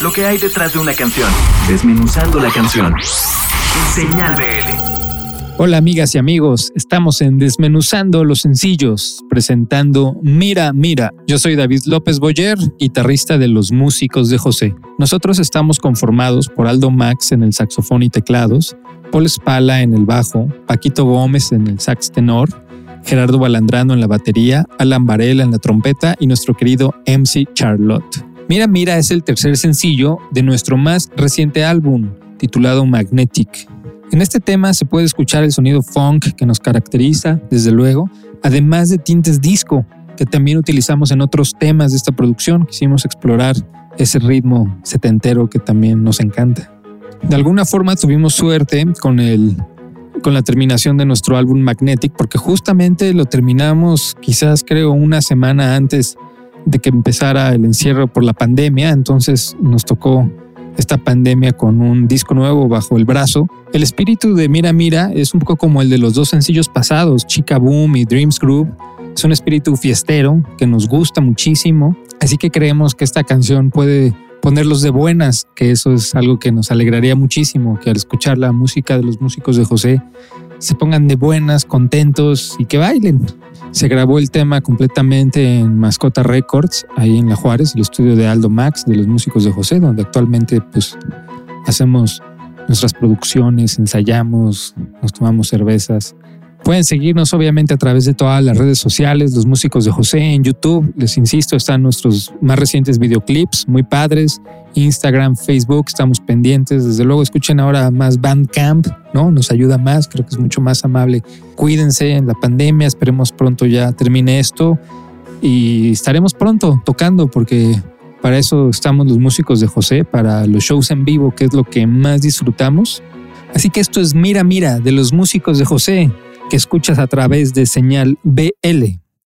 lo que hay detrás de una canción, desmenuzando la canción. Señal BL. Hola amigas y amigos, estamos en Desmenuzando los Sencillos, presentando Mira, Mira. Yo soy David López Boyer, guitarrista de Los Músicos de José. Nosotros estamos conformados por Aldo Max en el saxofón y teclados, Paul Spala en el bajo, Paquito Gómez en el sax tenor, Gerardo Balandrano en la batería, Alan Varela en la trompeta y nuestro querido MC Charlotte. Mira, Mira es el tercer sencillo de nuestro más reciente álbum, titulado Magnetic. En este tema se puede escuchar el sonido funk que nos caracteriza, desde luego, además de tintes disco que también utilizamos en otros temas de esta producción. Quisimos explorar ese ritmo setentero que también nos encanta. De alguna forma tuvimos suerte con el con la terminación de nuestro álbum Magnetic porque justamente lo terminamos quizás creo una semana antes de que empezara el encierro por la pandemia, entonces nos tocó esta pandemia con un disco nuevo bajo el brazo. El espíritu de Mira Mira es un poco como el de los dos sencillos pasados, Chica Boom y Dreams Group. Es un espíritu fiestero que nos gusta muchísimo, así que creemos que esta canción puede ponerlos de buenas, que eso es algo que nos alegraría muchísimo, que al escuchar la música de los músicos de José se pongan de buenas, contentos y que bailen. Se grabó el tema completamente en Mascota Records, ahí en La Juárez, el estudio de Aldo Max, de los músicos de José, donde actualmente pues hacemos nuestras producciones, ensayamos, nos tomamos cervezas. Pueden seguirnos obviamente a través de todas las redes sociales, los músicos de José en YouTube. Les insisto, están nuestros más recientes videoclips, muy padres. Instagram, Facebook, estamos pendientes. Desde luego escuchen ahora más Bandcamp, ¿no? Nos ayuda más, creo que es mucho más amable. Cuídense en la pandemia, esperemos pronto ya termine esto y estaremos pronto tocando porque para eso estamos los músicos de José, para los shows en vivo, que es lo que más disfrutamos. Así que esto es Mira Mira de los músicos de José que escuchas a través de señal BL.